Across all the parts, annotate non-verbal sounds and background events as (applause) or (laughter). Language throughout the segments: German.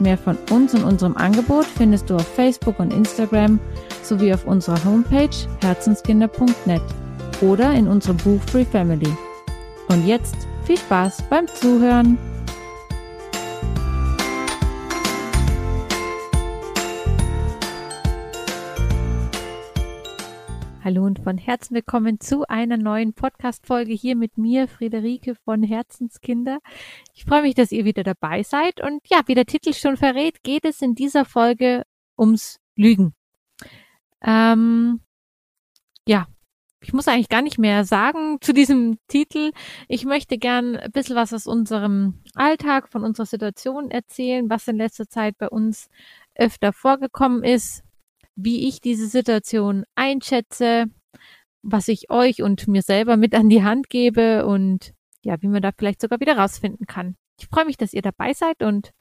Mehr von uns und unserem Angebot findest du auf Facebook und Instagram sowie auf unserer Homepage herzenskinder.net oder in unserem Buch Free Family. Und jetzt viel Spaß beim Zuhören! Hallo und von Herzen willkommen zu einer neuen Podcast-Folge hier mit mir, Friederike von Herzenskinder. Ich freue mich, dass ihr wieder dabei seid. Und ja, wie der Titel schon verrät, geht es in dieser Folge ums Lügen. Ähm, ja, ich muss eigentlich gar nicht mehr sagen zu diesem Titel. Ich möchte gern ein bisschen was aus unserem Alltag, von unserer Situation erzählen, was in letzter Zeit bei uns öfter vorgekommen ist, wie ich diese Situation einschätze, was ich euch und mir selber mit an die Hand gebe und ja, wie man da vielleicht sogar wieder rausfinden kann. Ich freue mich, dass ihr dabei seid und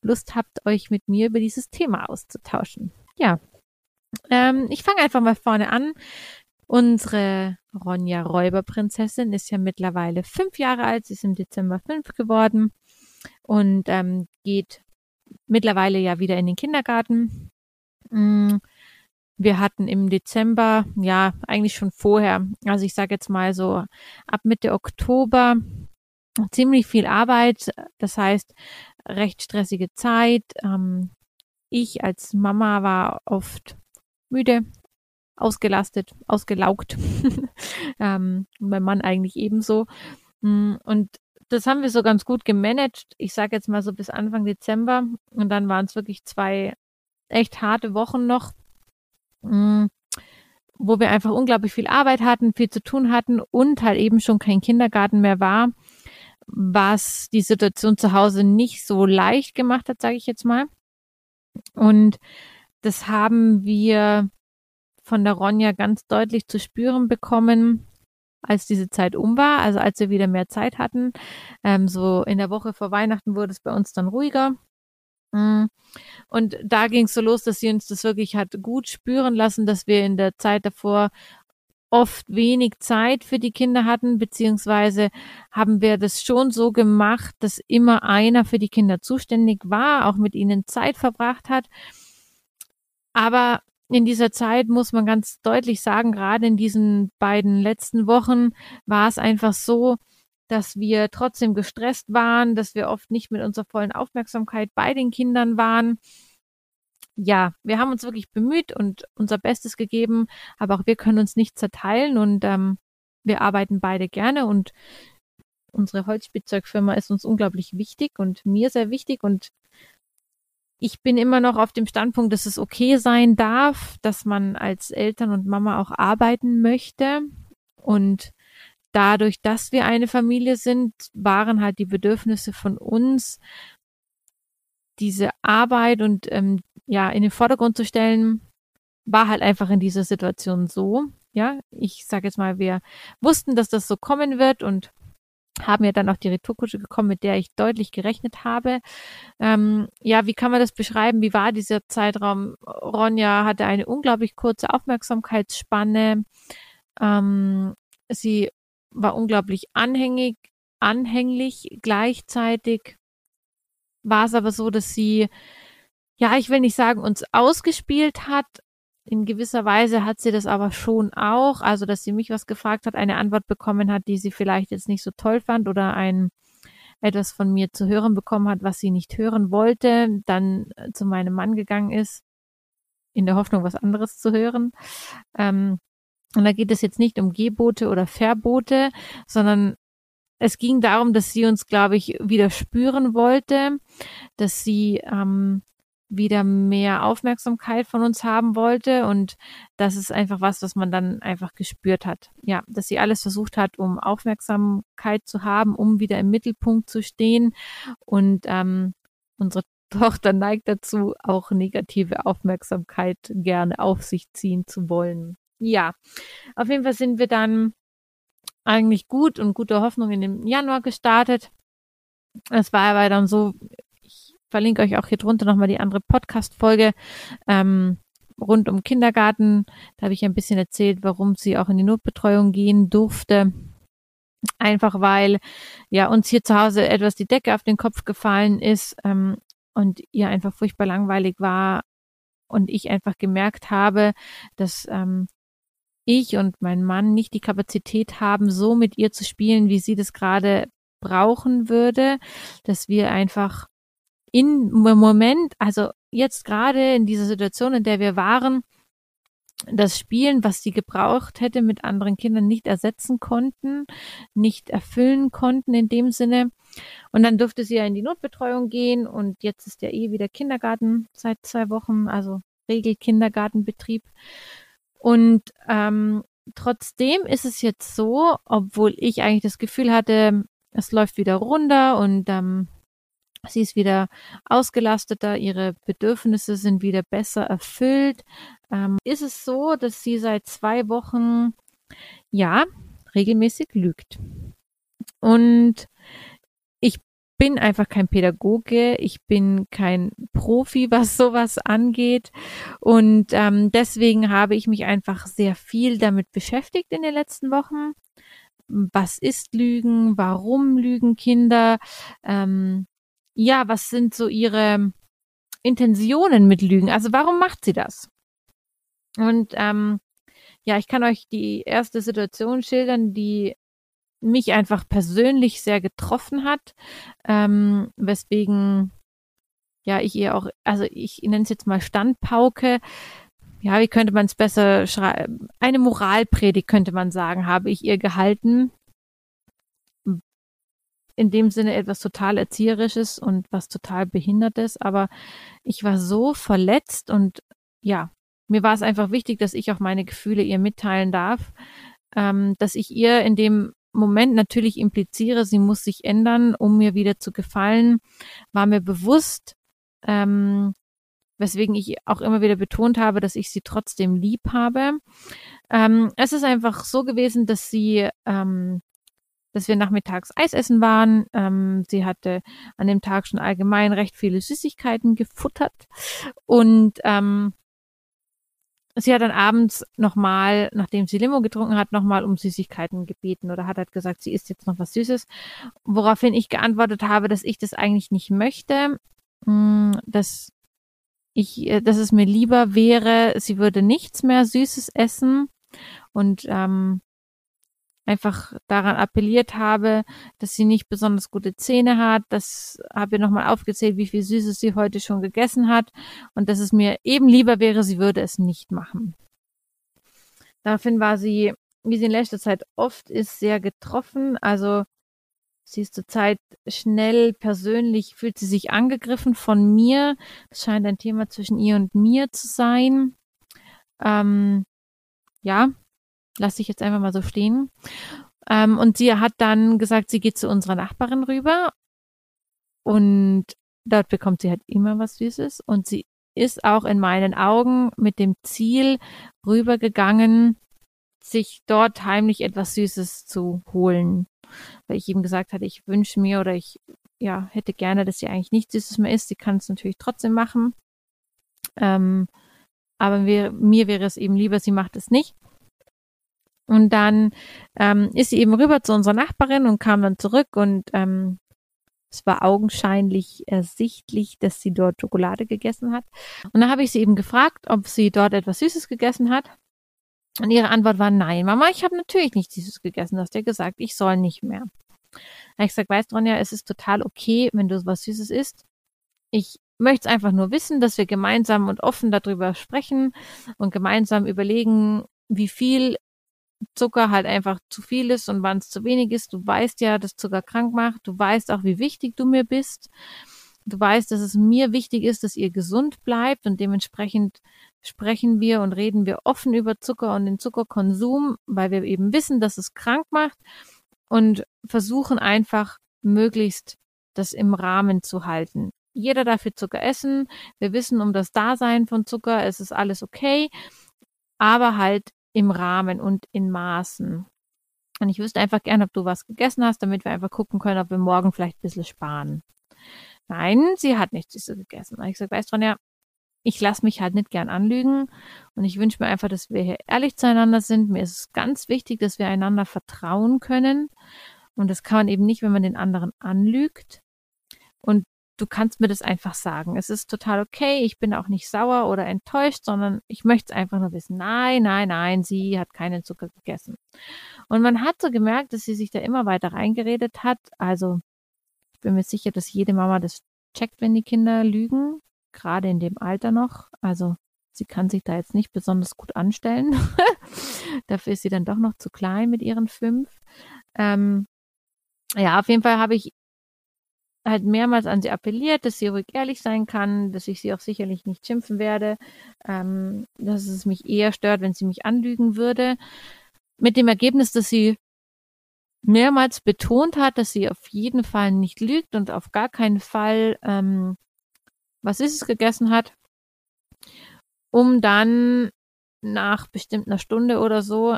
Lust habt, euch mit mir über dieses Thema auszutauschen. Ja, ähm, ich fange einfach mal vorne an. Unsere Ronja Räuberprinzessin ist ja mittlerweile fünf Jahre alt. Sie ist im Dezember fünf geworden und ähm, geht mittlerweile ja wieder in den Kindergarten. Mm, wir hatten im Dezember, ja, eigentlich schon vorher, also ich sage jetzt mal so ab Mitte Oktober, ziemlich viel Arbeit. Das heißt, recht stressige Zeit. Ähm, ich als Mama war oft müde, ausgelastet, ausgelaugt. (laughs) ähm, mein Mann eigentlich ebenso. Mm, und das haben wir so ganz gut gemanagt. Ich sage jetzt mal so bis Anfang Dezember. Und dann waren es wirklich zwei echt harte Wochen noch, mh, mm, wo wir einfach unglaublich viel Arbeit hatten, viel zu tun hatten und halt eben schon kein Kindergarten mehr war, was die Situation zu Hause nicht so leicht gemacht hat, sage ich jetzt mal. Und das haben wir von der Ronja ganz deutlich zu spüren bekommen, als diese Zeit um war, also als wir wieder mehr Zeit hatten. Ähm, so in der Woche vor Weihnachten wurde es bei uns dann ruhiger. Mm. Und da ging es so los, dass sie uns das wirklich hat gut spüren lassen, dass wir in der Zeit davor oft wenig Zeit für die Kinder hatten, beziehungsweise haben wir das schon so gemacht, dass immer einer für die Kinder zuständig war, auch mit ihnen Zeit verbracht hat. Aber in dieser Zeit muss man ganz deutlich sagen, gerade in diesen beiden letzten Wochen war es einfach so, dass wir trotzdem gestresst waren, dass wir oft nicht mit unserer vollen Aufmerksamkeit bei den Kindern waren. Ja, wir haben uns wirklich bemüht und unser Bestes gegeben, aber auch wir können uns nicht zerteilen und ähm, wir arbeiten beide gerne und unsere Holzspielzeugfirma ist uns unglaublich wichtig und mir sehr wichtig und ich bin immer noch auf dem Standpunkt, dass es okay sein darf, dass man als Eltern und Mama auch arbeiten möchte und dadurch, dass wir eine Familie sind, waren halt die Bedürfnisse von uns, diese Arbeit und ähm, ja in den Vordergrund zu stellen, war halt einfach in dieser Situation so. Ja, ich sage jetzt mal, wir wussten, dass das so kommen wird und haben ja dann auch die Retourkutsche gekommen, mit der ich deutlich gerechnet habe. Ähm, ja, wie kann man das beschreiben? Wie war dieser Zeitraum? Ronja hatte eine unglaublich kurze Aufmerksamkeitsspanne. Ähm, sie war unglaublich anhängig, anhänglich. Gleichzeitig war es aber so, dass sie, ja, ich will nicht sagen, uns ausgespielt hat. In gewisser Weise hat sie das aber schon auch. Also, dass sie mich was gefragt hat, eine Antwort bekommen hat, die sie vielleicht jetzt nicht so toll fand oder ein etwas von mir zu hören bekommen hat, was sie nicht hören wollte, dann äh, zu meinem Mann gegangen ist, in der Hoffnung, was anderes zu hören. Ähm, und da geht es jetzt nicht um Gebote oder Verbote, sondern es ging darum, dass sie uns, glaube ich, wieder spüren wollte, dass sie ähm, wieder mehr Aufmerksamkeit von uns haben wollte und das ist einfach was, was man dann einfach gespürt hat. Ja, dass sie alles versucht hat, um Aufmerksamkeit zu haben, um wieder im Mittelpunkt zu stehen und ähm, unsere (laughs) Tochter neigt dazu, auch negative Aufmerksamkeit gerne auf sich ziehen zu wollen. Ja, auf jeden Fall sind wir dann eigentlich gut und gute Hoffnung in dem Januar gestartet. Es war aber dann so, ich verlinke euch auch hier drunter nochmal die andere Podcast-Folge ähm, rund um Kindergarten. Da habe ich ein bisschen erzählt, warum sie auch in die Notbetreuung gehen durfte. Einfach weil ja uns hier zu Hause etwas die Decke auf den Kopf gefallen ist ähm, und ihr einfach furchtbar langweilig war und ich einfach gemerkt habe, dass ähm, ich und mein Mann nicht die Kapazität haben, so mit ihr zu spielen, wie sie das gerade brauchen würde, dass wir einfach in Moment, also jetzt gerade in dieser Situation, in der wir waren, das Spielen, was sie gebraucht hätte, mit anderen Kindern nicht ersetzen konnten, nicht erfüllen konnten in dem Sinne. Und dann durfte sie ja in die Notbetreuung gehen und jetzt ist ja eh wieder Kindergarten seit zwei Wochen, also Regelkindergartenbetrieb. Und ähm, trotzdem ist es jetzt so, obwohl ich eigentlich das Gefühl hatte, es läuft wieder runter und ähm, sie ist wieder ausgelasteter, ihre Bedürfnisse sind wieder besser erfüllt, ähm, ist es so, dass sie seit zwei Wochen ja regelmäßig lügt. Und bin einfach kein Pädagoge, ich bin kein Profi, was sowas angeht. Und ähm, deswegen habe ich mich einfach sehr viel damit beschäftigt in den letzten Wochen. Was ist Lügen? Warum lügen Kinder? Ähm, ja, was sind so ihre Intentionen mit Lügen? Also warum macht sie das? Und ähm, ja, ich kann euch die erste Situation schildern, die mich einfach persönlich sehr getroffen hat, ähm, weswegen ja ich ihr auch, also ich nenne es jetzt mal Standpauke. Ja, wie könnte man es besser schreiben? Eine Moralpredigt könnte man sagen, habe ich ihr gehalten. In dem Sinne etwas total Erzieherisches und was total Behindertes, aber ich war so verletzt und ja, mir war es einfach wichtig, dass ich auch meine Gefühle ihr mitteilen darf, ähm, dass ich ihr in dem Moment natürlich impliziere, sie muss sich ändern, um mir wieder zu gefallen, war mir bewusst, ähm, weswegen ich auch immer wieder betont habe, dass ich sie trotzdem lieb habe. Ähm, es ist einfach so gewesen, dass sie, ähm, dass wir nachmittags Eis essen waren. Ähm, sie hatte an dem Tag schon allgemein recht viele Süßigkeiten gefuttert und ähm, sie hat dann abends nochmal, nachdem sie Limo getrunken hat, nochmal um Süßigkeiten gebeten oder hat halt gesagt, sie isst jetzt noch was Süßes. Woraufhin ich geantwortet habe, dass ich das eigentlich nicht möchte, mm, dass ich, äh, dass es mir lieber wäre, sie würde nichts mehr Süßes essen und ähm, einfach daran appelliert habe, dass sie nicht besonders gute Zähne hat. Das habe ich nochmal aufgezählt, wie viel Süßes sie heute schon gegessen hat und dass es mir eben lieber wäre, sie würde es nicht machen. Daraufhin war sie, wie sie in letzter Zeit oft ist, sehr getroffen. Also sie ist zurzeit schnell persönlich, fühlt sie sich angegriffen von mir. Das scheint ein Thema zwischen ihr und mir zu sein. Ähm, ja, lasse ich jetzt einfach mal so stehen. Ähm, und sie hat dann gesagt, sie geht zu unserer Nachbarin rüber und dort bekommt sie halt immer was Süßes und sie ist auch in meinen Augen mit dem Ziel rübergegangen, sich dort heimlich etwas Süßes zu holen. Weil ich ihm gesagt hatte, ich wünsche mir oder ich ja, hätte gerne, dass sie eigentlich nichts Süßes mehr isst. Sie kann es natürlich trotzdem machen. Ähm, aber mir, mir wäre es eben lieber, sie macht es nicht. Und dann ähm, ist sie eben rüber zu unserer Nachbarin und kam dann zurück und ähm, es war augenscheinlich ersichtlich, dass sie dort Schokolade gegessen hat. Und dann habe ich sie eben gefragt, ob sie dort etwas Süßes gegessen hat. Und ihre Antwort war nein, Mama, ich habe natürlich nichts Süßes gegessen. Du hast ja gesagt, ich soll nicht mehr. Da ich gesagt, weißt du, Ronja, es ist total okay, wenn du was Süßes isst. Ich möchte es einfach nur wissen, dass wir gemeinsam und offen darüber sprechen und gemeinsam überlegen, wie viel Zucker halt einfach zu viel ist und wann es zu wenig ist. Du weißt ja, dass Zucker krank macht. Du weißt auch, wie wichtig du mir bist. Du weißt, dass es mir wichtig ist, dass ihr gesund bleibt und dementsprechend sprechen wir und reden wir offen über Zucker und den Zuckerkonsum, weil wir eben wissen, dass es krank macht und versuchen einfach möglichst das im Rahmen zu halten. jeder darf viel Zucker essen. Wir wissen um das Dasein von Zucker, es ist alles okay, aber halt im Rahmen und in Maßen. Und ich wüsste einfach gern, ob du was gegessen hast, damit wir einfach gucken können, ob wir morgen vielleicht ein bisschen sparen. Nein, sie hat nichts so gegessen. Und ich gesagt, weißt du, ja, ich lasse mich halt nicht gern anlügen und ich wünsche mir einfach, dass wir hier ehrlich zueinander sind. Mir ist es ganz wichtig, dass wir einander vertrauen können. Und das kann man eben nicht, wenn man den anderen anlügt. Und du kannst mir das einfach sagen. Es ist total okay. Ich bin auch nicht sauer oder enttäuscht, sondern ich möchte es einfach nur wissen. Nein, nein, nein, sie hat keinen Zucker gegessen. Und man hat so gemerkt, dass sie sich da immer weiter reingeredet hat. Also ich bin mir sicher, dass jede Mama das checkt, wenn die Kinder lügen, gerade in dem Alter noch. Also sie kann sich da jetzt nicht besonders gut anstellen. (laughs) Dafür ist sie dann doch noch zu klein mit ihren fünf. Ähm, ja, auf jeden Fall habe ich halt mehrmals an sie appelliert, dass sie ruhig ehrlich sein kann, dass ich sie auch sicherlich nicht schimpfen werde, ähm, dass es mich eher stört, wenn sie mich anlügen würde. Mit dem Ergebnis, dass sie mehrmals betont hat, dass sie auf jeden Fall nicht lügt und auf gar keinen Fall, ähm, was ist es gegessen hat, um dann nach bestimmt einer Stunde oder so,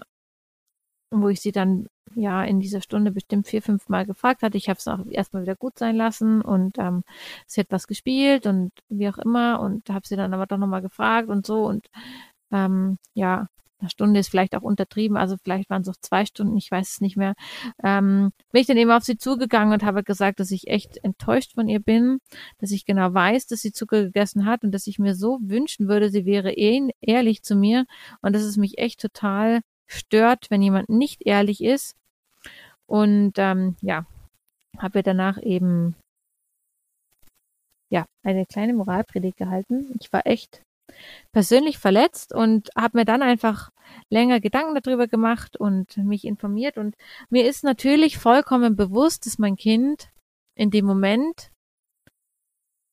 wo ich sie dann ja in dieser Stunde bestimmt vier, fünf Mal gefragt hatte. Ich habe es auch erstmal wieder gut sein lassen und ähm, sie hat was gespielt und wie auch immer und habe sie dann aber doch nochmal gefragt und so und ähm, ja, eine Stunde ist vielleicht auch untertrieben, also vielleicht waren es auch zwei Stunden, ich weiß es nicht mehr. Ähm, bin ich dann eben auf sie zugegangen und habe gesagt, dass ich echt enttäuscht von ihr bin, dass ich genau weiß, dass sie Zucker gegessen hat und dass ich mir so wünschen würde, sie wäre eh ehrlich zu mir und dass es mich echt total stört, wenn jemand nicht ehrlich ist und ähm, ja, habe ihr danach eben ja eine kleine Moralpredigt gehalten. Ich war echt persönlich verletzt und habe mir dann einfach länger Gedanken darüber gemacht und mich informiert. Und mir ist natürlich vollkommen bewusst, dass mein Kind in dem Moment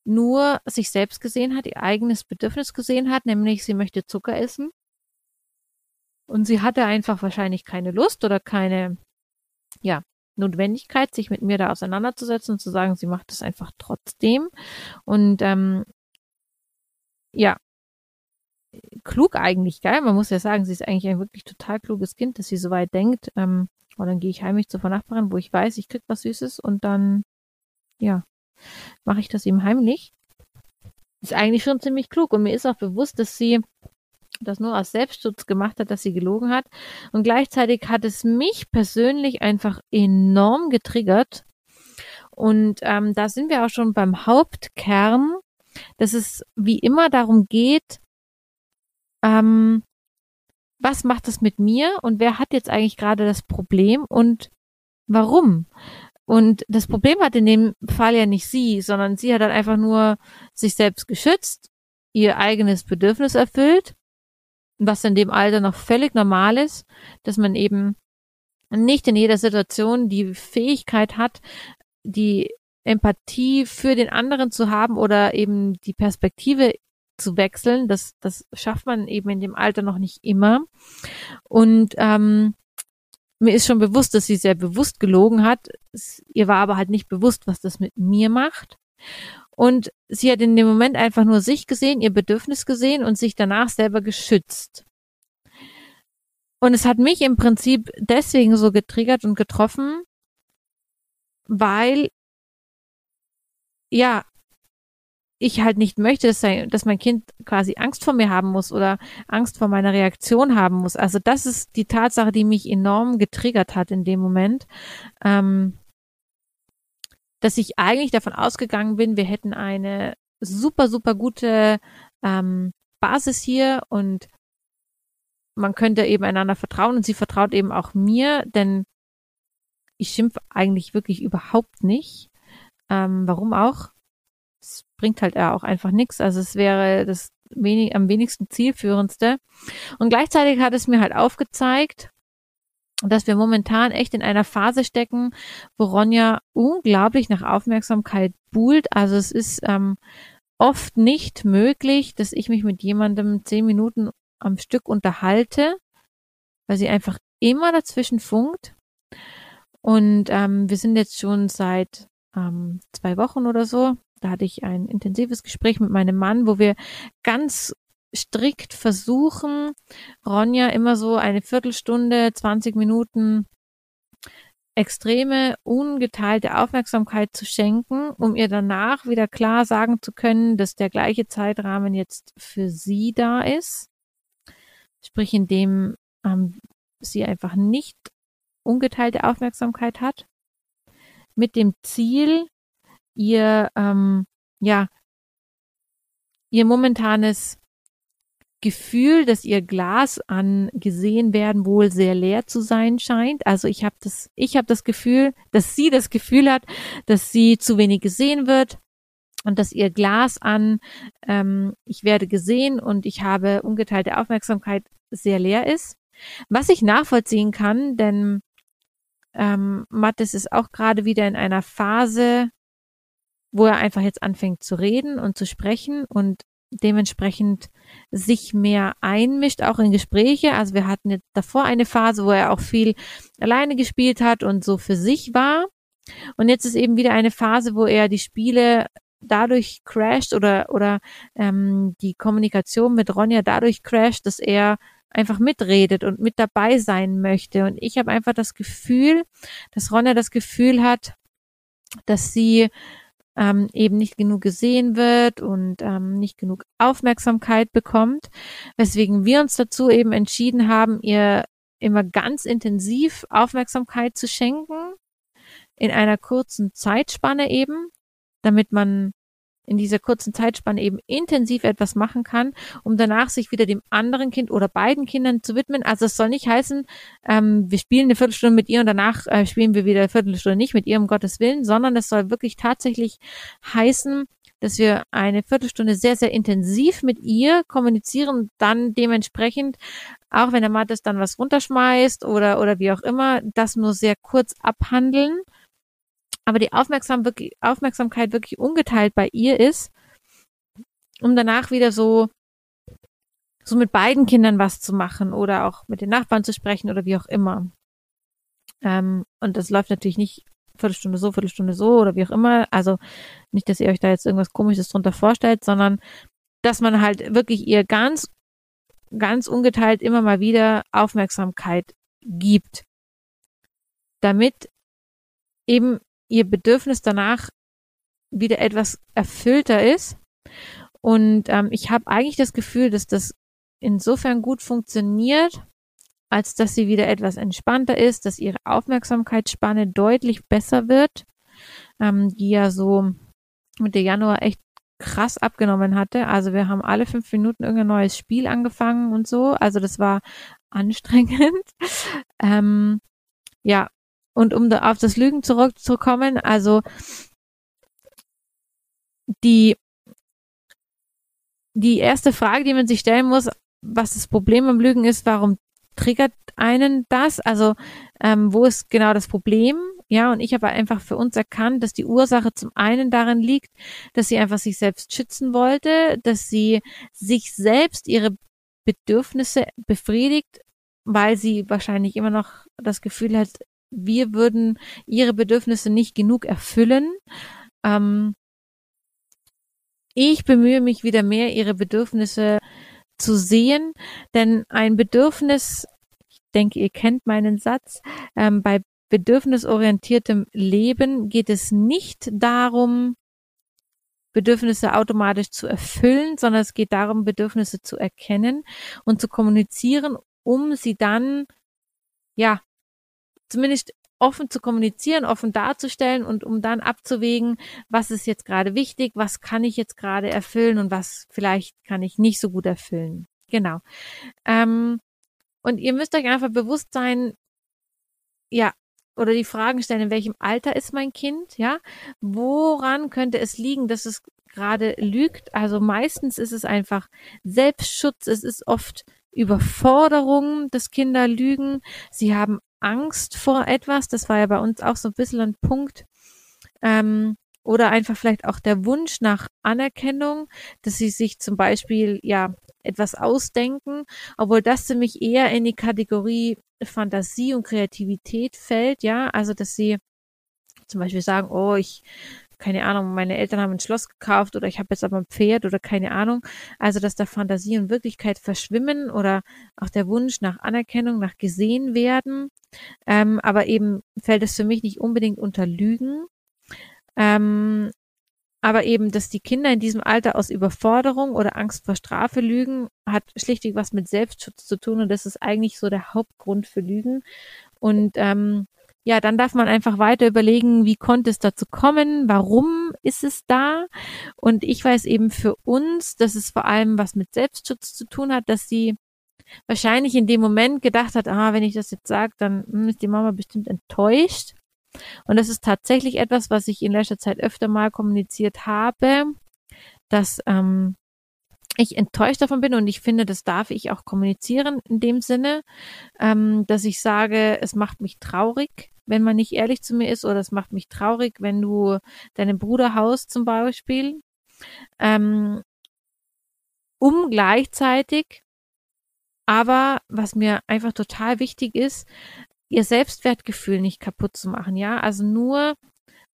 nur sich selbst gesehen hat, ihr eigenes Bedürfnis gesehen hat, nämlich sie möchte Zucker essen. Und sie hatte einfach wahrscheinlich keine Lust oder keine ja, Notwendigkeit, sich mit mir da auseinanderzusetzen und zu sagen, sie macht es einfach trotzdem. Und ähm, ja, klug eigentlich, geil. Man muss ja sagen, sie ist eigentlich ein wirklich total kluges Kind, dass sie so weit denkt. Ähm, und dann gehe ich heimlich zur Nachbarin, wo ich weiß, ich krieg was Süßes und dann, ja, mache ich das eben heimlich. Ist eigentlich schon ziemlich klug und mir ist auch bewusst, dass sie das nur aus Selbstschutz gemacht hat, dass sie gelogen hat. Und gleichzeitig hat es mich persönlich einfach enorm getriggert. Und ähm, da sind wir auch schon beim Hauptkern, dass es wie immer darum geht, ähm, was macht das mit mir und wer hat jetzt eigentlich gerade das Problem und warum? Und das Problem hat in dem Fall ja nicht sie, sondern sie hat dann einfach nur sich selbst geschützt, ihr eigenes Bedürfnis erfüllt was in dem Alter noch völlig normal ist, dass man eben nicht in jeder Situation die Fähigkeit hat, die Empathie für den anderen zu haben oder eben die Perspektive zu wechseln. Das, das schafft man eben in dem Alter noch nicht immer. Und ähm, mir ist schon bewusst, dass sie sehr bewusst gelogen hat. Es, ihr war aber halt nicht bewusst, was das mit mir macht. Und sie hat in dem Moment einfach nur sich gesehen, ihr Bedürfnis gesehen und sich danach selber geschützt. Und es hat mich im Prinzip deswegen so getriggert und getroffen, weil, ja, ich halt nicht möchte, dass, mein Kind quasi Angst vor mir haben muss oder Angst vor meiner Reaktion haben muss. Also das ist die Tatsache, die mich enorm getriggert hat in dem Moment. Ähm, dass ich eigentlich davon ausgegangen bin, wir hätten eine super, super gute ähm, Basis hier und man könnte eben einander vertrauen und sie vertraut eben auch mir, denn ich schimpfe eigentlich wirklich überhaupt nicht. Ähm, warum auch? Es bringt halt auch einfach nichts. Also es wäre das wenig, am wenigsten zielführendste. Und gleichzeitig hat es mir halt aufgezeigt, dass wir momentan echt in einer Phase stecken, wo Ronja unglaublich nach Aufmerksamkeit buhlt. Also es ist ähm, oft nicht möglich, dass ich mich mit jemandem zehn Minuten am Stück unterhalte, weil sie einfach immer dazwischen funkt. Und ähm, wir sind jetzt schon seit ähm, zwei Wochen oder so, da hatte ich ein intensives Gespräch mit meinem Mann, wo wir ganz strikt versuchen, Ronja immer so eine Viertelstunde, 20 Minuten extreme, ungeteilte Aufmerksamkeit zu schenken, um ihr danach wieder klar sagen zu können, dass der gleiche Zeitrahmen jetzt für sie da ist. Sprich, indem ähm, sie einfach nicht ungeteilte Aufmerksamkeit hat. Mit dem Ziel, ihr, ähm, ja, ihr momentanes Gefühl, dass ihr Glas an gesehen werden wohl sehr leer zu sein scheint. Also ich habe das, ich habe das Gefühl, dass sie das Gefühl hat, dass sie zu wenig gesehen wird und dass ihr Glas an ähm, ich werde gesehen und ich habe ungeteilte Aufmerksamkeit sehr leer ist. Was ich nachvollziehen kann, denn ähm, Mattes ist auch gerade wieder in einer Phase, wo er einfach jetzt anfängt zu reden und zu sprechen und dementsprechend sich mehr einmischt, auch in Gespräche. Also wir hatten jetzt davor eine Phase, wo er auch viel alleine gespielt hat und so für sich war. Und jetzt ist eben wieder eine Phase, wo er die Spiele dadurch crasht oder, oder ähm, die Kommunikation mit Ronja dadurch crasht, dass er einfach mitredet und mit dabei sein möchte. Und ich habe einfach das Gefühl, dass Ronja das Gefühl hat, dass sie ähm, eben nicht genug gesehen wird und ähm, nicht genug Aufmerksamkeit bekommt, weswegen wir uns dazu eben entschieden haben, ihr immer ganz intensiv Aufmerksamkeit zu schenken, in einer kurzen Zeitspanne eben, damit man in dieser kurzen Zeitspanne eben intensiv etwas machen kann, um danach sich wieder dem anderen Kind oder beiden Kindern zu widmen. Also es soll nicht heißen, ähm, wir spielen eine Viertelstunde mit ihr und danach äh, spielen wir wieder eine Viertelstunde nicht mit ihr, um Gottes Willen, sondern es soll wirklich tatsächlich heißen, dass wir eine Viertelstunde sehr, sehr intensiv mit ihr kommunizieren dann dementsprechend, auch wenn der Mattes dann was runterschmeißt oder, oder wie auch immer, das nur sehr kurz abhandeln aber die Aufmerksam wirklich, Aufmerksamkeit wirklich ungeteilt bei ihr ist, um danach wieder so, so mit beiden Kindern was zu machen oder auch mit den Nachbarn zu sprechen oder wie auch immer. Ähm, und das läuft natürlich nicht Viertelstunde so, Viertelstunde so oder wie auch immer. Also nicht, dass ihr euch da jetzt irgendwas Komisches drunter vorstellt, sondern dass man halt wirklich ihr ganz, ganz ungeteilt immer mal wieder Aufmerksamkeit gibt. Damit eben ihr Bedürfnis danach wieder etwas erfüllter ist. Und ähm, ich habe eigentlich das Gefühl, dass das insofern gut funktioniert, als dass sie wieder etwas entspannter ist, dass ihre Aufmerksamkeitsspanne deutlich besser wird, ähm, die ja so mit der Januar echt krass abgenommen hatte. Also wir haben alle fünf Minuten irgendein neues Spiel angefangen und so. Also das war anstrengend. (laughs) ähm, ja, und um da auf das Lügen zurückzukommen, also die, die erste Frage, die man sich stellen muss, was das Problem am Lügen ist, warum triggert einen das? Also ähm, wo ist genau das Problem? Ja, und ich habe einfach für uns erkannt, dass die Ursache zum einen darin liegt, dass sie einfach sich selbst schützen wollte, dass sie sich selbst ihre Bedürfnisse befriedigt, weil sie wahrscheinlich immer noch das Gefühl hat, wir würden ihre Bedürfnisse nicht genug erfüllen. Ähm, ich bemühe mich wieder mehr, ihre Bedürfnisse zu sehen, denn ein Bedürfnis, ich denke, ihr kennt meinen Satz, ähm, bei bedürfnisorientiertem Leben geht es nicht darum, Bedürfnisse automatisch zu erfüllen, sondern es geht darum, Bedürfnisse zu erkennen und zu kommunizieren, um sie dann, ja, zumindest offen zu kommunizieren, offen darzustellen und um dann abzuwägen, was ist jetzt gerade wichtig, was kann ich jetzt gerade erfüllen und was vielleicht kann ich nicht so gut erfüllen. Genau. Ähm, und ihr müsst euch einfach bewusst sein, ja, oder die Fragen stellen, in welchem Alter ist mein Kind, ja? Woran könnte es liegen, dass es gerade lügt? Also meistens ist es einfach Selbstschutz, es ist oft Überforderung, dass Kinder lügen. Sie haben Angst vor etwas. Das war ja bei uns auch so ein bisschen ein Punkt. Ähm, oder einfach vielleicht auch der Wunsch nach Anerkennung, dass sie sich zum Beispiel ja etwas ausdenken, obwohl das für mich eher in die Kategorie Fantasie und Kreativität fällt, ja, also dass sie zum Beispiel sagen, oh, ich keine Ahnung, meine Eltern haben ein Schloss gekauft oder ich habe jetzt aber ein Pferd oder keine Ahnung. Also, dass da Fantasie und Wirklichkeit verschwimmen oder auch der Wunsch nach Anerkennung, nach gesehen werden. Ähm, aber eben fällt es für mich nicht unbedingt unter Lügen. Ähm, aber eben, dass die Kinder in diesem Alter aus Überforderung oder Angst vor Strafe lügen, hat schlichtweg was mit Selbstschutz zu tun und das ist eigentlich so der Hauptgrund für Lügen. Und ähm, ja, dann darf man einfach weiter überlegen, wie konnte es dazu kommen, warum ist es da? Und ich weiß eben für uns, dass es vor allem was mit Selbstschutz zu tun hat, dass sie wahrscheinlich in dem Moment gedacht hat, ah, wenn ich das jetzt sage, dann hm, ist die Mama bestimmt enttäuscht. Und das ist tatsächlich etwas, was ich in letzter Zeit öfter mal kommuniziert habe, dass ähm, ich enttäuscht davon bin und ich finde, das darf ich auch kommunizieren in dem Sinne, ähm, dass ich sage, es macht mich traurig, wenn man nicht ehrlich zu mir ist oder es macht mich traurig, wenn du deinen Bruder haust zum Beispiel, ähm, um gleichzeitig aber was mir einfach total wichtig ist, ihr Selbstwertgefühl nicht kaputt zu machen, ja. Also nur,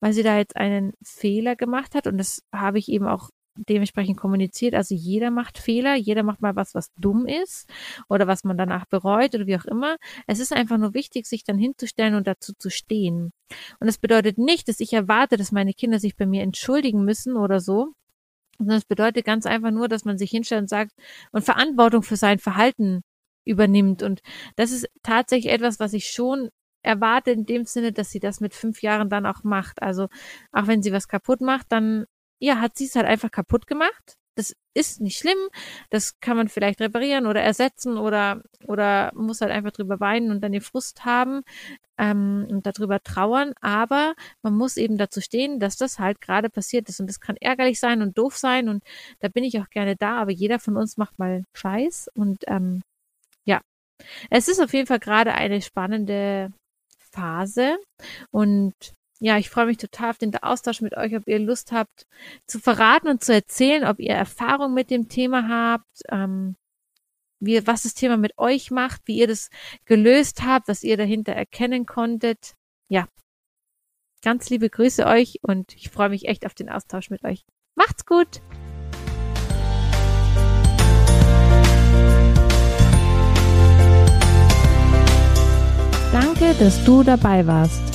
weil sie da jetzt einen Fehler gemacht hat und das habe ich eben auch dementsprechend kommuniziert. Also jeder macht Fehler, jeder macht mal was, was dumm ist oder was man danach bereut oder wie auch immer. Es ist einfach nur wichtig, sich dann hinzustellen und dazu zu stehen. Und das bedeutet nicht, dass ich erwarte, dass meine Kinder sich bei mir entschuldigen müssen oder so. Sondern es bedeutet ganz einfach nur, dass man sich hinstellt und sagt und Verantwortung für sein Verhalten übernimmt. Und das ist tatsächlich etwas, was ich schon erwarte in dem Sinne, dass sie das mit fünf Jahren dann auch macht. Also auch wenn sie was kaputt macht, dann ja, hat sie es halt einfach kaputt gemacht. Das ist nicht schlimm. Das kann man vielleicht reparieren oder ersetzen oder oder muss halt einfach drüber weinen und dann den Frust haben ähm, und darüber trauern. Aber man muss eben dazu stehen, dass das halt gerade passiert ist und das kann ärgerlich sein und doof sein und da bin ich auch gerne da. Aber jeder von uns macht mal Scheiß und ähm, es ist auf jeden Fall gerade eine spannende Phase und ja, ich freue mich total auf den Austausch mit euch, ob ihr Lust habt zu verraten und zu erzählen, ob ihr Erfahrung mit dem Thema habt, ähm, wie, was das Thema mit euch macht, wie ihr das gelöst habt, was ihr dahinter erkennen konntet. Ja, ganz liebe Grüße euch und ich freue mich echt auf den Austausch mit euch. Macht's gut! Danke, dass du dabei warst.